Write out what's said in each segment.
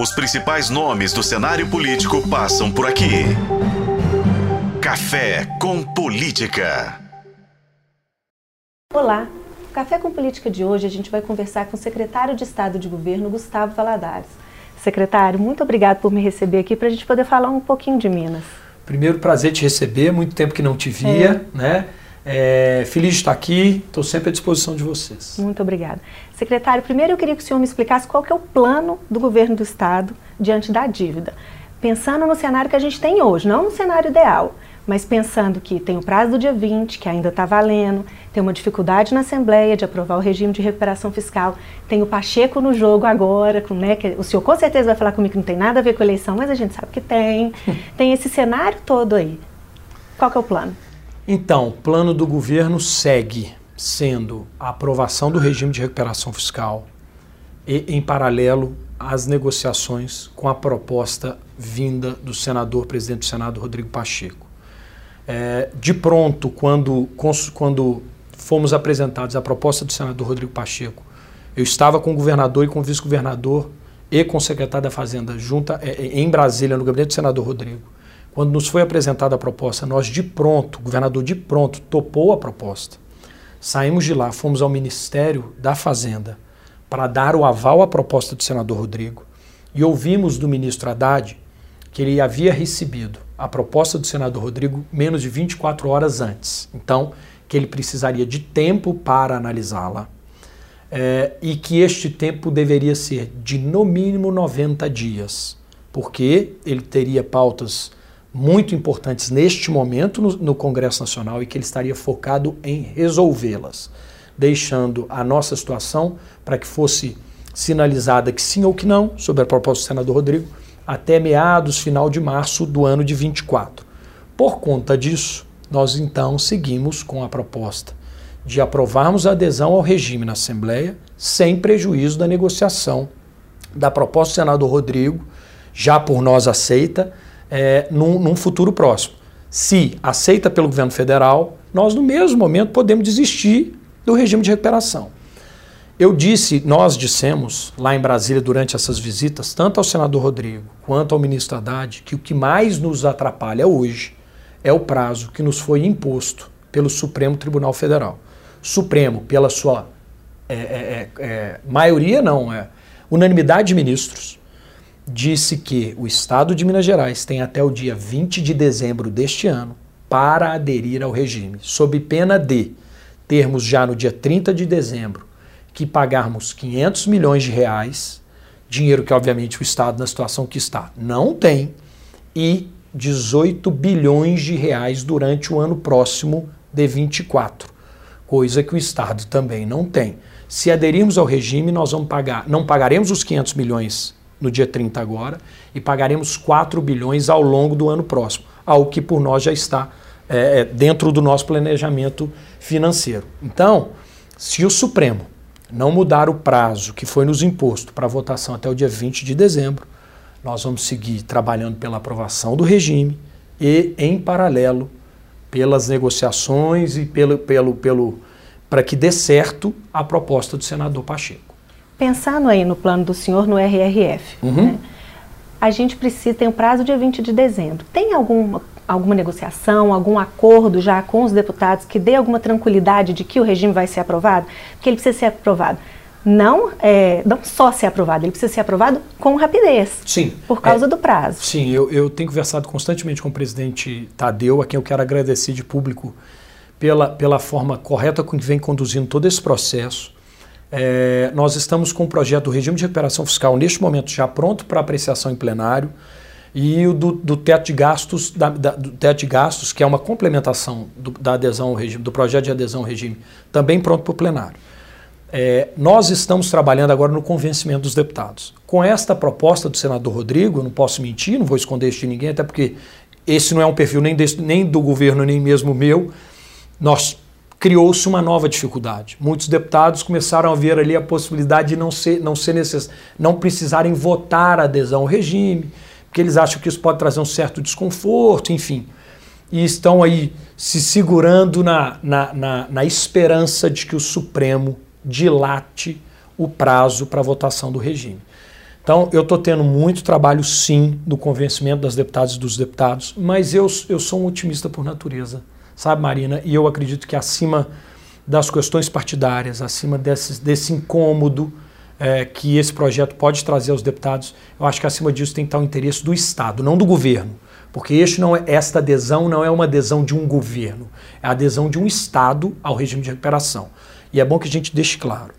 Os principais nomes do cenário político passam por aqui. Café com Política. Olá. No Café com Política de hoje a gente vai conversar com o secretário de Estado de Governo, Gustavo Valadares. Secretário, muito obrigado por me receber aqui para a gente poder falar um pouquinho de Minas. Primeiro, prazer te receber, muito tempo que não te via, é. né? É, feliz de estar aqui, estou sempre à disposição de vocês. Muito obrigada. Secretário, primeiro eu queria que o senhor me explicasse qual que é o plano do governo do Estado diante da dívida. Pensando no cenário que a gente tem hoje, não no cenário ideal, mas pensando que tem o prazo do dia 20, que ainda está valendo, tem uma dificuldade na Assembleia de aprovar o regime de recuperação fiscal, tem o Pacheco no jogo agora, com, né, que o senhor com certeza vai falar comigo que não tem nada a ver com a eleição, mas a gente sabe que tem. tem esse cenário todo aí. Qual que é o plano? Então, o plano do governo segue sendo a aprovação do regime de recuperação fiscal e, em paralelo, as negociações com a proposta vinda do senador, presidente do Senado, Rodrigo Pacheco. É, de pronto, quando, quando fomos apresentados a proposta do senador Rodrigo Pacheco, eu estava com o governador e com o vice-governador e com o secretário da Fazenda junta, é, é, em Brasília, no gabinete do senador Rodrigo. Quando nos foi apresentada a proposta, nós de pronto, o governador de pronto topou a proposta. Saímos de lá, fomos ao Ministério da Fazenda para dar o aval à proposta do senador Rodrigo e ouvimos do ministro Haddad que ele havia recebido a proposta do senador Rodrigo menos de 24 horas antes. Então, que ele precisaria de tempo para analisá-la é, e que este tempo deveria ser de no mínimo 90 dias, porque ele teria pautas muito importantes neste momento no, no Congresso Nacional e que ele estaria focado em resolvê-las, deixando a nossa situação para que fosse sinalizada que sim ou que não sobre a proposta do senador Rodrigo até meados, final de março do ano de 24. Por conta disso, nós então seguimos com a proposta de aprovarmos a adesão ao regime na Assembleia sem prejuízo da negociação da proposta do senador Rodrigo, já por nós aceita, é, num, num futuro próximo. Se aceita pelo governo federal, nós no mesmo momento podemos desistir do regime de recuperação. Eu disse, nós dissemos lá em Brasília durante essas visitas, tanto ao senador Rodrigo quanto ao ministro Haddad, que o que mais nos atrapalha hoje é o prazo que nos foi imposto pelo Supremo Tribunal Federal. Supremo, pela sua é, é, é, é maioria, não, é unanimidade de ministros, disse que o Estado de Minas Gerais tem até o dia 20 de dezembro deste ano para aderir ao regime, sob pena de termos já no dia 30 de dezembro que pagarmos 500 milhões de reais, dinheiro que obviamente o Estado na situação que está não tem, e 18 bilhões de reais durante o ano próximo de 24, coisa que o Estado também não tem. Se aderirmos ao regime, nós vamos pagar, não pagaremos os 500 milhões no dia 30 agora, e pagaremos 4 bilhões ao longo do ano próximo, algo que por nós já está é, é, dentro do nosso planejamento financeiro. Então, se o Supremo não mudar o prazo que foi nos imposto para votação até o dia 20 de dezembro, nós vamos seguir trabalhando pela aprovação do regime e, em paralelo, pelas negociações e pelo, pelo, pelo para que dê certo a proposta do senador Pacheco pensando aí no plano do senhor no RRF, uhum. né, a gente precisa, tem o um prazo dia 20 de dezembro. Tem alguma, alguma negociação, algum acordo já com os deputados que dê alguma tranquilidade de que o regime vai ser aprovado? Porque ele precisa ser aprovado. Não, é, não só ser aprovado, ele precisa ser aprovado com rapidez. Sim. Por causa é, do prazo. Sim, eu, eu tenho conversado constantemente com o presidente Tadeu, a quem eu quero agradecer de público pela, pela forma correta com que vem conduzindo todo esse processo é, nós estamos com o projeto do regime de recuperação fiscal neste momento já pronto para apreciação em plenário e o do, do teto de gastos, da, da, do teto de gastos, que é uma complementação do, da adesão ao regime, do projeto de adesão ao regime, também pronto para o plenário. É, nós estamos trabalhando agora no convencimento dos deputados. Com esta proposta do senador Rodrigo, eu não posso mentir, não vou esconder isso de ninguém, até porque esse não é um perfil nem, desse, nem do governo, nem mesmo meu. Nós criou-se uma nova dificuldade. Muitos deputados começaram a ver ali a possibilidade de não ser, não ser necess... não precisarem votar a adesão ao regime, porque eles acham que isso pode trazer um certo desconforto, enfim. E estão aí se segurando na, na, na, na esperança de que o Supremo dilate o prazo para votação do regime. Então, eu estou tendo muito trabalho, sim, no convencimento das deputadas e dos deputados, mas eu, eu sou um otimista por natureza, sabe, Marina? E eu acredito que acima das questões partidárias, acima desse, desse incômodo é, que esse projeto pode trazer aos deputados, eu acho que acima disso tem que estar o interesse do Estado, não do governo. Porque este não é, esta adesão não é uma adesão de um governo, é a adesão de um Estado ao regime de recuperação. E é bom que a gente deixe claro.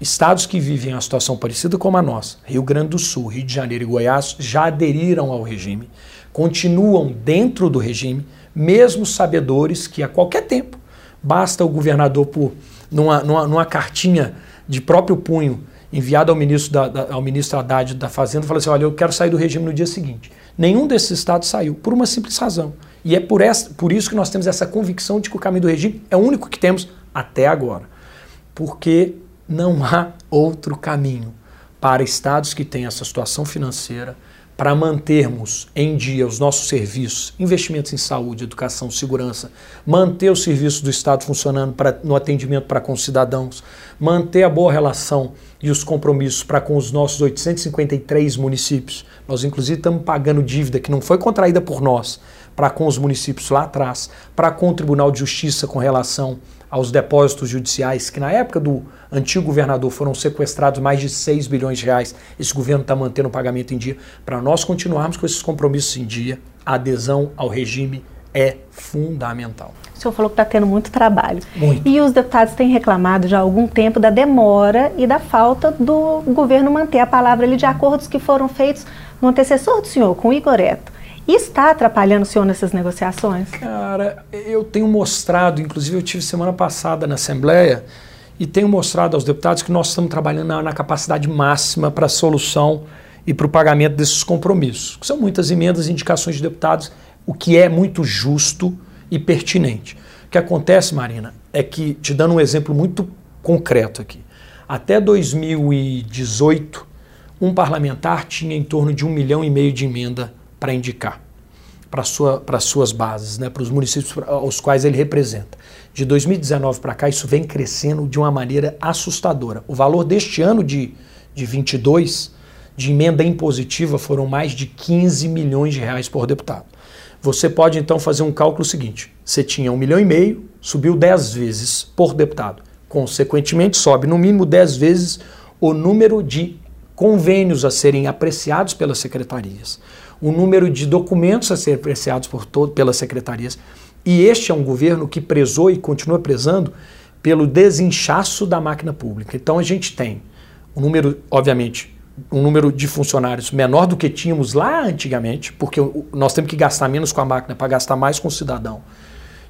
Estados que vivem uma situação parecida com a nossa, Rio Grande do Sul, Rio de Janeiro e Goiás, já aderiram ao regime, continuam dentro do regime, mesmo sabedores que a qualquer tempo basta o governador, por, numa, numa, numa cartinha de próprio punho, enviada ao ministro, da, da, ao ministro Haddad da Fazenda, falar assim: olha, eu quero sair do regime no dia seguinte. Nenhum desses estados saiu, por uma simples razão. E é por, essa, por isso que nós temos essa convicção de que o caminho do regime é o único que temos até agora. Porque não há outro caminho para estados que têm essa situação financeira, para mantermos em dia os nossos serviços, investimentos em saúde, educação, segurança, manter os serviços do Estado funcionando pra, no atendimento para com os cidadãos, manter a boa relação e os compromissos para com os nossos 853 municípios. Nós, inclusive, estamos pagando dívida que não foi contraída por nós, para com os municípios lá atrás, para com o Tribunal de Justiça com relação aos depósitos judiciais, que na época do antigo governador foram sequestrados mais de 6 bilhões de reais. Esse governo está mantendo o pagamento em dia. Para nós continuarmos com esses compromissos em dia, a adesão ao regime é fundamental. O senhor falou que está tendo muito trabalho. Muito. E os deputados têm reclamado já há algum tempo da demora e da falta do governo manter a palavra ali de acordos que foram feitos no antecessor do senhor, com o Igor Eto está atrapalhando o senhor nessas negociações? Cara, eu tenho mostrado, inclusive eu tive semana passada na Assembleia, e tenho mostrado aos deputados que nós estamos trabalhando na, na capacidade máxima para a solução e para o pagamento desses compromissos. São muitas emendas e indicações de deputados, o que é muito justo e pertinente. O que acontece, Marina, é que, te dando um exemplo muito concreto aqui, até 2018, um parlamentar tinha em torno de um milhão e meio de emenda para indicar para sua, as suas bases, né, para os municípios aos quais ele representa. De 2019 para cá, isso vem crescendo de uma maneira assustadora. O valor deste ano de, de 22 de emenda impositiva foram mais de 15 milhões de reais por deputado. Você pode então fazer um cálculo seguinte: você tinha um milhão e meio, subiu 10 vezes por deputado. Consequentemente, sobe no mínimo 10 vezes o número de convênios a serem apreciados pelas secretarias o número de documentos a ser apreciados por todo, pelas secretarias. E este é um governo que prezou e continua prezando pelo desinchaço da máquina pública. Então a gente tem um número, obviamente, um número de funcionários menor do que tínhamos lá antigamente, porque nós temos que gastar menos com a máquina para gastar mais com o cidadão.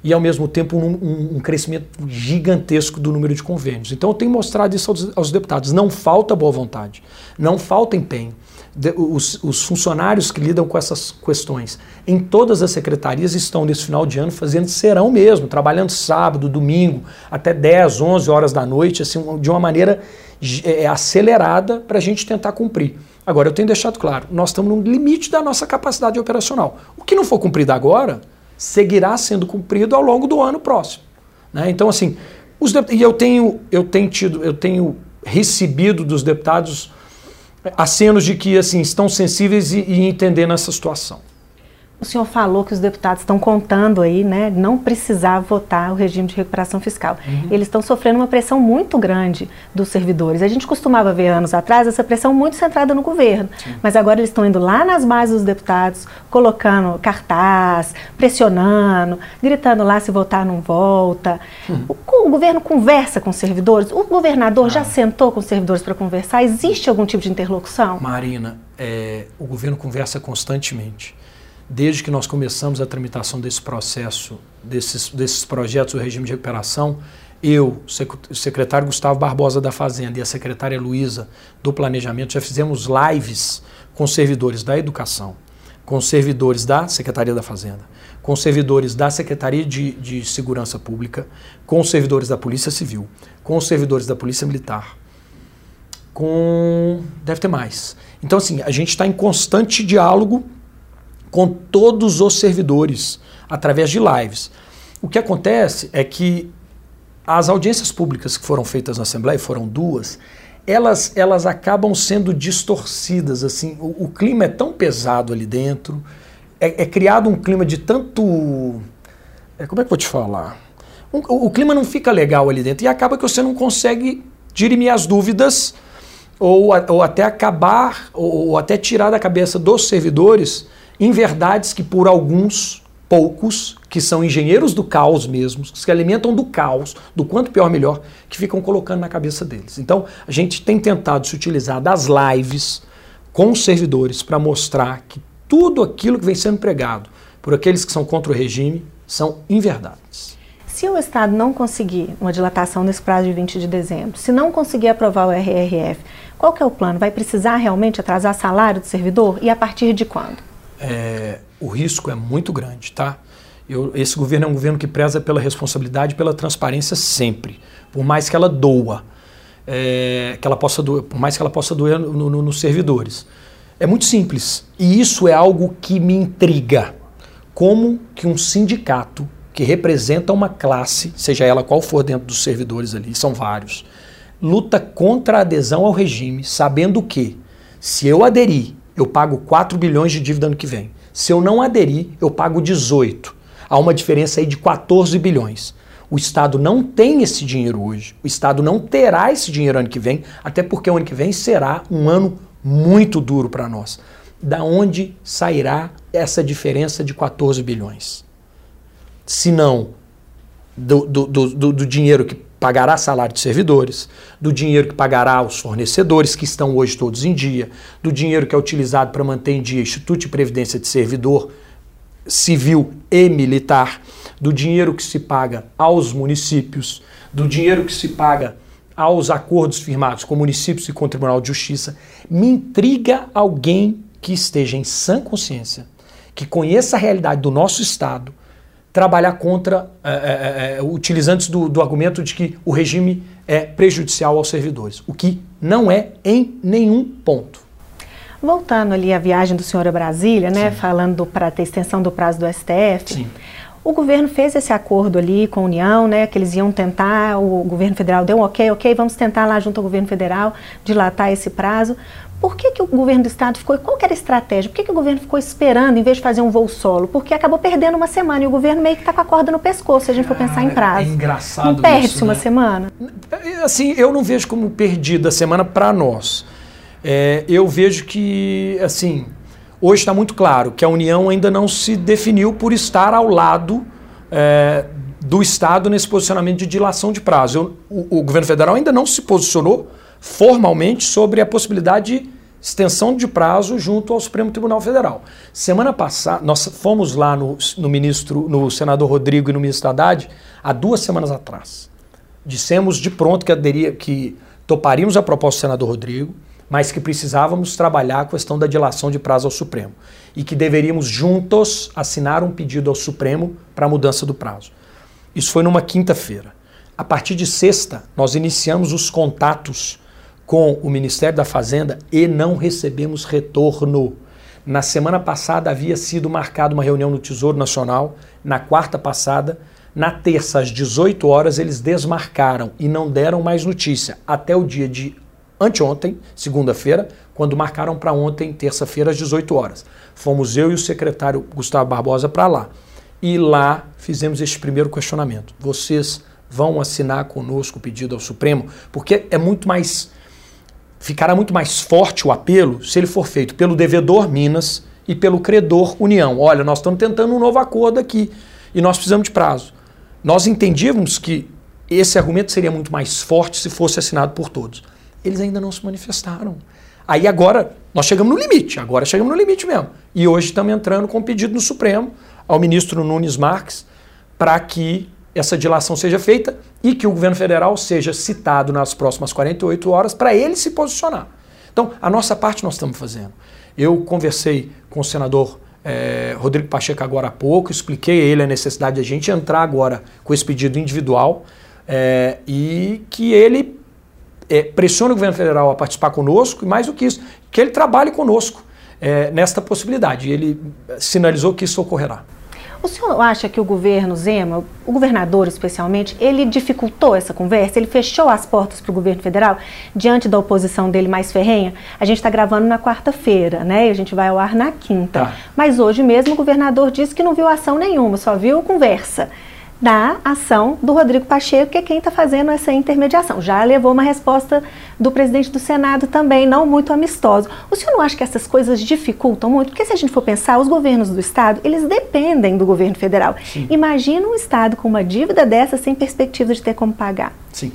E ao mesmo tempo um, um, um, crescimento gigantesco do número de convênios. Então eu tenho mostrado isso aos, aos deputados. Não falta boa vontade, não falta empenho os, os, funcionários que lidam com essas questões em todas as secretarias estão nesse final de ano fazendo serão mesmo, trabalhando sábado, domingo, até 10, 11 horas da noite, assim, de uma maneira é, acelerada para a gente tentar cumprir. Agora, eu tenho deixado claro, nós estamos no limite da nossa capacidade operacional. O que não for cumprido agora, seguirá sendo cumprido ao longo do ano próximo. Né? Então, assim, os e eu tenho, eu tenho tido, eu tenho recebido dos deputados acenos de que assim estão sensíveis e, e entendendo essa situação. O senhor falou que os deputados estão contando aí, né, não precisar votar o regime de recuperação fiscal. Uhum. Eles estão sofrendo uma pressão muito grande dos servidores. A gente costumava ver anos atrás essa pressão muito centrada no governo, Sim. mas agora eles estão indo lá nas bases dos deputados, colocando cartaz, pressionando, gritando lá se votar não volta. Uhum. O, o, governo conversa com os servidores. O governador ah. já sentou com os servidores para conversar. Existe algum tipo de interlocução? Marina, é, o governo conversa constantemente desde que nós começamos a tramitação desse processo, desses, desses projetos do regime de recuperação, eu, o secretário Gustavo Barbosa da Fazenda e a secretária Luísa do Planejamento já fizemos lives com servidores da educação, com servidores da Secretaria da Fazenda, com servidores da Secretaria de, de Segurança Pública, com servidores da Polícia Civil, com servidores da Polícia Militar, com. deve ter mais. Então, assim, a gente está em constante diálogo com todos os servidores através de lives. O que acontece é que as audiências públicas que foram feitas na Assembleia, foram duas, elas, elas acabam sendo distorcidas. assim o, o clima é tão pesado ali dentro, é, é criado um clima de tanto. É, como é que eu vou te falar? Um, o, o, clima não fica legal ali dentro e acaba que você não consegue dirimir as dúvidas ou, ou até acabar, ou, ou até tirar da cabeça dos servidores em verdades que por alguns poucos, que são engenheiros do caos mesmo, que se alimentam do caos, do quanto pior melhor, que ficam colocando na cabeça deles. Então, a gente tem tentado se utilizar das lives com os servidores para mostrar que tudo aquilo que vem sendo pregado por aqueles que são contra o regime são inverdades. Se o Estado não conseguir uma dilatação nesse prazo de 20 de dezembro, se não conseguir aprovar o RRF, qual que é o plano? Vai precisar realmente atrasar salário do servidor? E a partir de quando? É, o risco é muito grande, tá? Eu, esse governo é um governo que preza pela responsabilidade pela transparência sempre, por mais que ela doa, é, que ela possa doer, por mais que ela possa doer no, no, nos servidores. É muito simples e isso é algo que me intriga. Como que um sindicato que representa uma classe, seja ela qual for dentro dos servidores ali, são vários, luta contra a adesão ao regime, sabendo que se eu aderir, eu pago 4 bilhões de dívida ano que vem. Se eu não aderir, eu pago 18. Há uma diferença aí de 14 bilhões. O Estado não tem esse dinheiro hoje. O Estado não terá esse dinheiro ano que vem, até porque o ano que vem será um ano muito duro para nós. Da onde sairá essa diferença de 14 bilhões? Se não do, do, do, do dinheiro que pagará salário de servidores, do dinheiro que pagará os fornecedores, que estão hoje todos em dia, do dinheiro que é utilizado para manter em dia Instituto de Previdência de Servidor Civil e Militar, do dinheiro que se paga aos municípios, do dinheiro que se paga aos acordos firmados com municípios e com o Tribunal de Justiça. Me intriga alguém que esteja em sã consciência, que conheça a realidade do nosso Estado, trabalhar contra, é, é, é, utilizando do, do argumento de que o regime é prejudicial aos servidores, o que não é em nenhum ponto. Voltando ali à viagem do senhor a Brasília, né, falando para ter extensão do prazo do STF, Sim. o governo fez esse acordo ali com a União, né, que eles iam tentar, o governo federal deu um ok, ok, vamos tentar lá junto ao governo federal dilatar esse prazo, por que, que o governo do estado ficou, qual era a estratégia? Por que, que o governo ficou esperando em vez de fazer um voo solo? Porque acabou perdendo uma semana e o governo meio que está com a corda no pescoço, se a gente for pensar em prazo. É engraçado Não perde-se uma né? semana? Assim, eu não vejo como perdida a semana para nós. É, eu vejo que, assim, hoje está muito claro que a União ainda não se definiu por estar ao lado é, do Estado nesse posicionamento de dilação de prazo. Eu, o, o governo federal ainda não se posicionou formalmente sobre a possibilidade de extensão de prazo junto ao Supremo Tribunal Federal. Semana passada, nós fomos lá no, no ministro, no senador Rodrigo e no ministro Haddad há duas semanas atrás. Dissemos de pronto que, aderia, que toparíamos a proposta do senador Rodrigo, mas que precisávamos trabalhar a questão da dilação de prazo ao Supremo e que deveríamos juntos assinar um pedido ao Supremo para a mudança do prazo. Isso foi numa quinta-feira. A partir de sexta, nós iniciamos os contatos com o Ministério da Fazenda e não recebemos retorno. Na semana passada havia sido marcada uma reunião no Tesouro Nacional, na quarta passada, na terça às 18 horas eles desmarcaram e não deram mais notícia até o dia de anteontem, segunda-feira, quando marcaram para ontem, terça-feira às 18 horas. Fomos eu e o secretário Gustavo Barbosa para lá. E lá fizemos este primeiro questionamento. Vocês vão assinar conosco o pedido ao Supremo? Porque é muito mais ficará muito mais forte o apelo se ele for feito pelo devedor Minas e pelo credor União. Olha, nós estamos tentando um novo acordo aqui e nós precisamos de prazo. Nós entendíamos que esse argumento seria muito mais forte se fosse assinado por todos. Eles ainda não se manifestaram. Aí agora nós chegamos no limite, agora chegamos no limite mesmo. E hoje estamos entrando com um pedido no Supremo ao ministro Nunes Marques para que essa dilação seja feita e que o governo federal seja citado nas próximas 48 horas para ele se posicionar. Então, a nossa parte nós estamos fazendo. Eu conversei com o senador é, Rodrigo Pacheco agora há pouco, expliquei a ele a necessidade de a gente entrar agora com esse pedido individual é, e que ele é, pressione o governo federal a participar conosco e mais do que isso, que ele trabalhe conosco nesta possibilidade. Ele sinalizou que isso ocorrerá. O senhor acha que o governo Zema, o governador especialmente, ele dificultou essa conversa? Ele fechou as portas para o governo federal diante da oposição dele mais ferrenha? A gente está gravando na quarta-feira, né? E a gente vai ao ar na quinta. Tá. Mas hoje mesmo o governador disse que não viu ação nenhuma, só viu conversa da ação do Rodrigo Pacheco, que é quem está fazendo essa intermediação. Já levou uma resposta do presidente do Senado também, não muito amistosa. O senhor não acha que essas coisas dificultam muito? Porque se a gente for pensar, os governos do Estado, eles dependem do governo federal. Sim. Imagina um Estado com uma dívida dessa sem perspectiva de ter como pagar. Sim.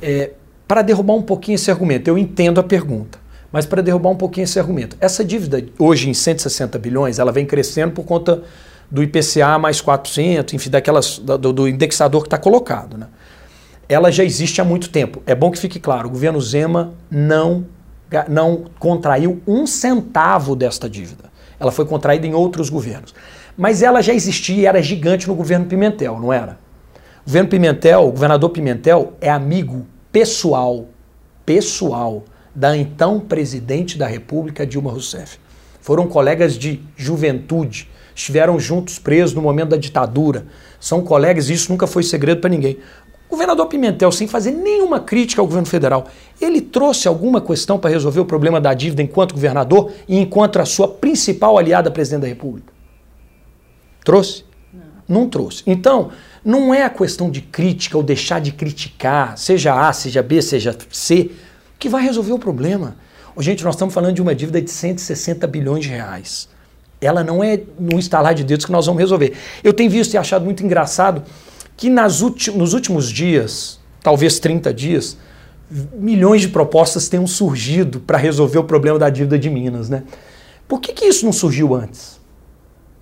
É, para derrubar um pouquinho esse argumento, eu entendo a pergunta. Mas para derrubar um pouquinho esse argumento, essa dívida hoje em 160 bilhões, ela vem crescendo por conta do IPCA mais 4%, enfim, daquelas, do, do indexador que está colocado. Né? Ela já existe há muito tempo. É bom que fique claro, o governo Zema não, não contraiu um centavo desta dívida. Ela foi contraída em outros governos. Mas ela já existia e era gigante no governo Pimentel, não era? O governo Pimentel, o governador Pimentel, é amigo pessoal, pessoal, da então presidente da República, Dilma Rousseff. Foram colegas de juventude, estiveram juntos presos no momento da ditadura, são colegas e isso nunca foi segredo para ninguém. O governador Pimentel, sem fazer nenhuma crítica ao governo federal, ele trouxe alguma questão para resolver o problema da dívida enquanto governador e enquanto a sua principal aliada, presidente da República? Trouxe? Não. não trouxe. Então, não é a questão de crítica ou deixar de criticar, seja A, seja B, seja C, que vai resolver o problema. Gente, nós estamos falando de uma dívida de 160 bilhões de reais ela não é no instalar de dedos que nós vamos resolver. Eu tenho visto e achado muito engraçado que nas nos últimos dias, talvez 30 dias, milhões de propostas tenham surgido para resolver o problema da dívida de Minas. Né? Por que, que isso não surgiu antes?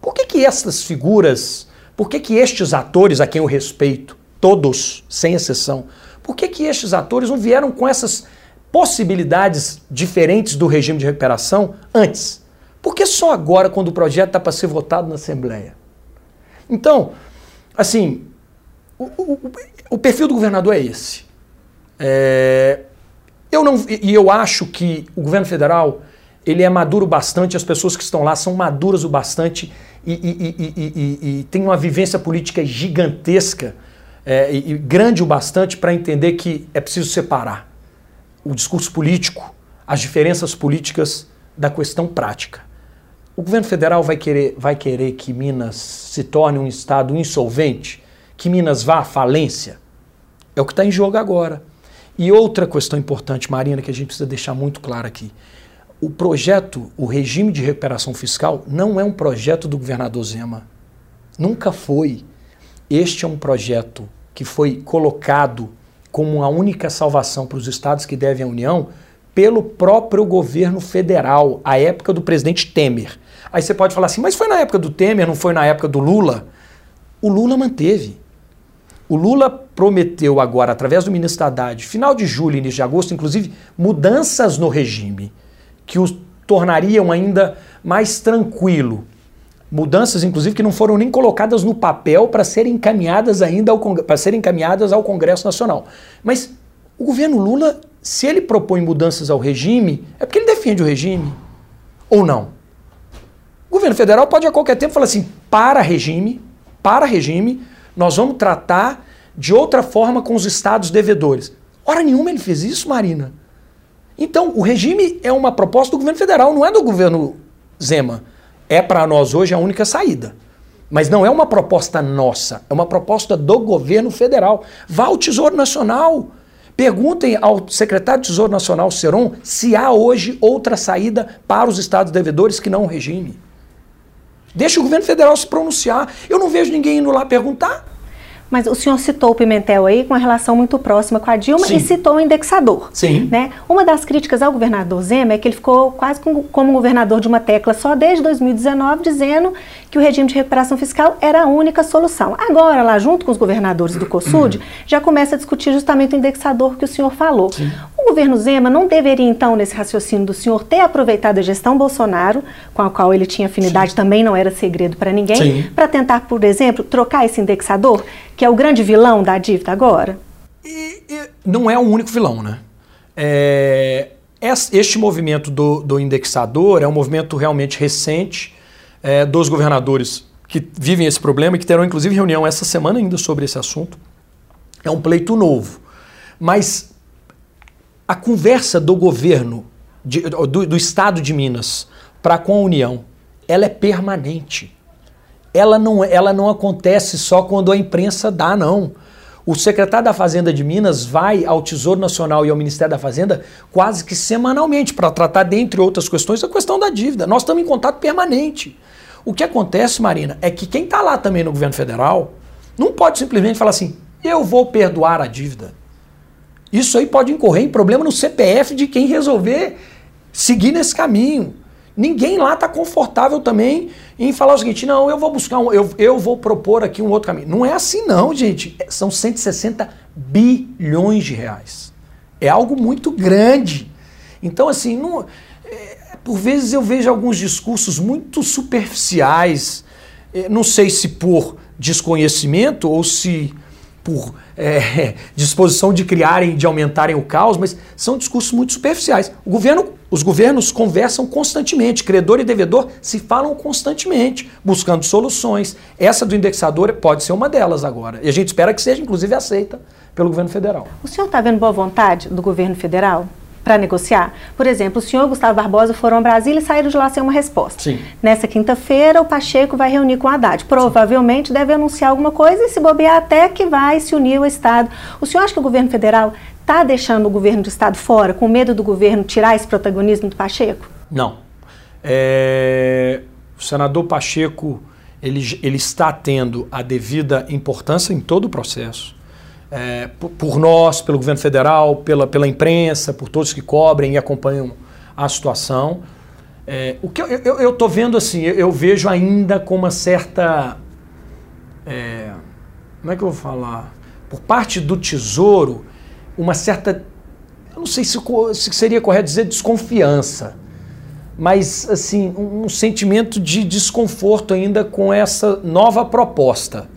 Por que, que essas figuras, por que, que estes atores a quem eu respeito, todos, sem exceção, por que, que estes atores não vieram com essas possibilidades diferentes do regime de recuperação antes? Por que só agora, quando o projeto está para ser votado na Assembleia? Então, assim, o, o, o perfil do governador é esse. É, eu não, e eu acho que o governo federal ele é maduro bastante, as pessoas que estão lá são maduras o bastante e, e, e, e têm uma vivência política gigantesca é, e, grande o bastante para entender que é preciso separar o discurso político, as diferenças políticas da questão prática. O governo federal vai querer, vai querer que Minas se torne um estado insolvente? Que Minas vá à falência? É o que está em jogo agora. E outra questão importante, Marina, que a gente precisa deixar muito claro aqui. O projeto, o regime de recuperação fiscal, não é um projeto do governador Zema. Nunca foi. Este é um projeto que foi colocado como a única salvação para os estados que devem à União pelo próprio governo federal, à época do presidente Temer. Aí você pode falar assim, mas foi na época do Temer, não foi na época do Lula? O Lula manteve. O Lula prometeu agora, através do ministro Haddad, final de julho, início de agosto, inclusive, mudanças no regime que o tornariam ainda mais tranquilo. Mudanças, inclusive, que não foram nem colocadas no papel para serem encaminhadas ainda para serem encaminhadas ao Congresso Nacional. Mas o governo Lula, se ele propõe mudanças ao regime, é porque ele defende o regime. Ou não? O governo federal pode a qualquer tempo falar assim: para regime, para regime, nós vamos tratar de outra forma com os estados devedores. Hora nenhuma ele fez isso, Marina. Então, o regime é uma proposta do governo federal, não é do governo Zema. É para nós hoje a única saída. Mas não é uma proposta nossa, é uma proposta do governo federal. Vá ao Tesouro Nacional. Perguntem ao secretário do Tesouro Nacional, Seron, se há hoje outra saída para os estados devedores que não o regime. Deixa o governo federal se pronunciar. Eu não vejo ninguém indo lá perguntar. Mas o senhor citou o Pimentel aí com uma relação muito próxima com a Dilma Sim. e citou o indexador. Sim. Né? Uma das críticas ao governador Zema é que ele ficou quase como, governador de uma tecla só desde 2019, dizendo que o regime de recuperação fiscal era a única solução. Agora, lá junto com os governadores do COSUD, já começa a discutir justamente o indexador que o senhor falou. Sim. Governo Zema não deveria, então, nesse raciocínio do senhor, ter aproveitado a gestão Bolsonaro, com a qual ele tinha afinidade, Sim. também não era segredo para ninguém, para tentar, por exemplo, trocar esse indexador, que é o grande vilão da dívida agora? E, e não é o único vilão, né? É, este movimento do, do indexador é um movimento realmente recente é, dos governadores que vivem esse problema e que terão inclusive reunião essa semana ainda sobre esse assunto. É um pleito novo. Mas a conversa do governo, de, do, do Estado de Minas para com a União, ela é permanente. Ela não, ela não acontece só quando a imprensa dá, não. O secretário da Fazenda de Minas vai ao Tesouro Nacional e ao Ministério da Fazenda quase que semanalmente para tratar, dentre outras questões, a questão da dívida. Nós estamos em contato permanente. O que acontece, Marina, é que quem está lá também no governo federal não pode simplesmente falar assim: eu vou perdoar a dívida. Isso aí pode incorrer em problema no CPF de quem resolver seguir nesse caminho. Ninguém lá está confortável também em falar o seguinte: não, eu vou buscar um, eu, eu vou propor aqui um outro caminho. Não é assim, não, gente. São 160 bilhões de reais. É algo muito grande. Então, assim, não, é, por vezes eu vejo alguns discursos muito superficiais, é, não sei se por desconhecimento ou se por é, disposição de criarem, de aumentarem o caos, mas são discursos muito superficiais. O governo, os governos conversam constantemente, credor e devedor se falam constantemente, buscando soluções. Essa do indexador pode ser uma delas agora. E a gente espera que seja, inclusive, aceita pelo governo federal. O senhor está vendo boa vontade do governo federal? Para negociar? Por exemplo, o senhor Gustavo Barbosa foram a Brasília e saíram de lá sem uma resposta. Sim. Nessa quinta-feira, o Pacheco vai reunir com o Haddad. Provavelmente Sim. deve anunciar alguma coisa e se bobear até que vai se unir ao Estado. O senhor acha que o governo federal está deixando o governo do Estado fora, com medo do governo tirar esse protagonismo do Pacheco? Não. É... O senador Pacheco ele, ele está tendo a devida importância em todo o processo é, por, por, nós, pelo governo federal, pela, pela imprensa, por todos que cobrem e acompanham a situação. É, o que eu estou vendo assim, eu, eu, vejo ainda com uma certa. É, como é que eu vou falar? Por parte do Tesouro, uma certa. Eu não sei se, se seria correto dizer desconfiança, mas assim, um, um sentimento de desconforto ainda com essa nova proposta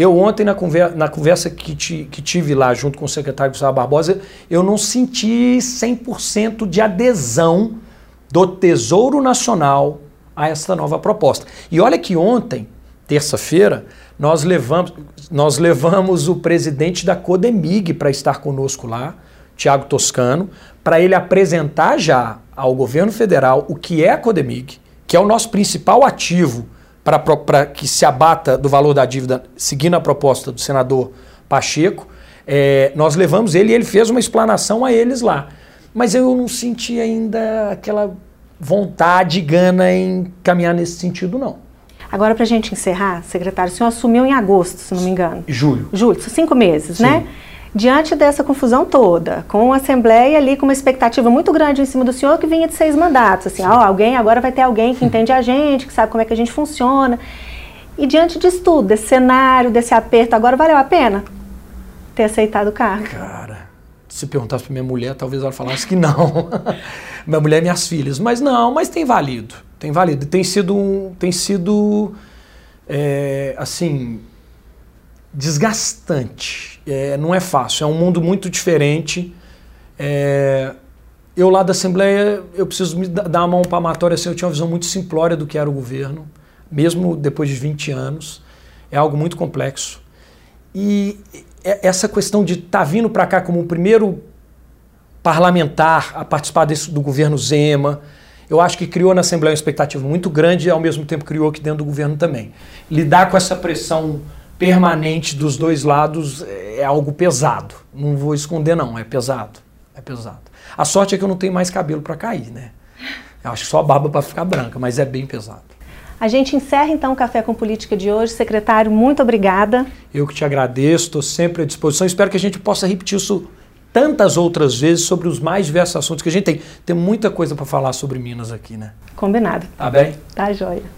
eu ontem, na conversa, na conversa que, que, tive lá junto com o secretário Gustavo Barbosa, eu não senti 100% de adesão do Tesouro Nacional a essa nova proposta. E olha que ontem, terça-feira, nós levamos, nós levamos o presidente da Codemig para estar conosco lá, Tiago Toscano, para ele apresentar já ao governo federal o que é a Codemig, que é o nosso principal ativo para que se abata do valor da dívida, seguindo a proposta do senador Pacheco. É, nós levamos ele e ele fez uma explanação a eles lá. Mas eu não senti ainda aquela vontade, gana em caminhar nesse sentido, não. Agora, para a gente encerrar, secretário, o senhor assumiu em agosto, se não me engano. Julho. Julho, cinco meses, né? Sim. né? Diante dessa confusão toda, com a Assembleia ali com uma expectativa muito grande em cima do senhor que vinha de seis mandatos, assim, ó, alguém agora vai ter alguém que entende a gente, que sabe como é que a gente funciona. E diante disso tudo, desse cenário, desse aperto, agora valeu a pena ter aceitado o cargo? Cara, se perguntasse para minha mulher, talvez ela falasse que não. minha mulher e minhas filhas. Mas não, mas tem valido. Tem valido. Tem sido, um, tem sido é, assim, desgastante. É, não é fácil, é um mundo muito diferente. É, eu lá da Assembleia, eu preciso me dar uma mão palmatória assim, eu tinha uma visão muito simplória do que era o governo, mesmo depois de 20 anos. É algo muito complexo. E essa questão de estar tá vindo para cá como o primeiro parlamentar a participar desse, do governo Zema, eu acho que criou na Assembleia uma expectativa muito grande e ao mesmo tempo criou aqui dentro do governo também. Lidar com essa pressão permanente dos dois lados é algo pesado. Não vou esconder, não, é pesado. É pesado. A sorte é que eu não tenho mais cabelo para cair, né? Eu acho que só barba para ficar branca, mas é bem pesado. A gente encerra então o Café com Política de hoje. Secretário, muito obrigada. Eu que te agradeço, estou sempre à disposição. Espero que a gente possa repetir isso tantas outras vezes sobre os mais diversos assuntos que a gente tem. Tem muita coisa para falar sobre Minas aqui, né? Combinado. Tá bem? Tá joia.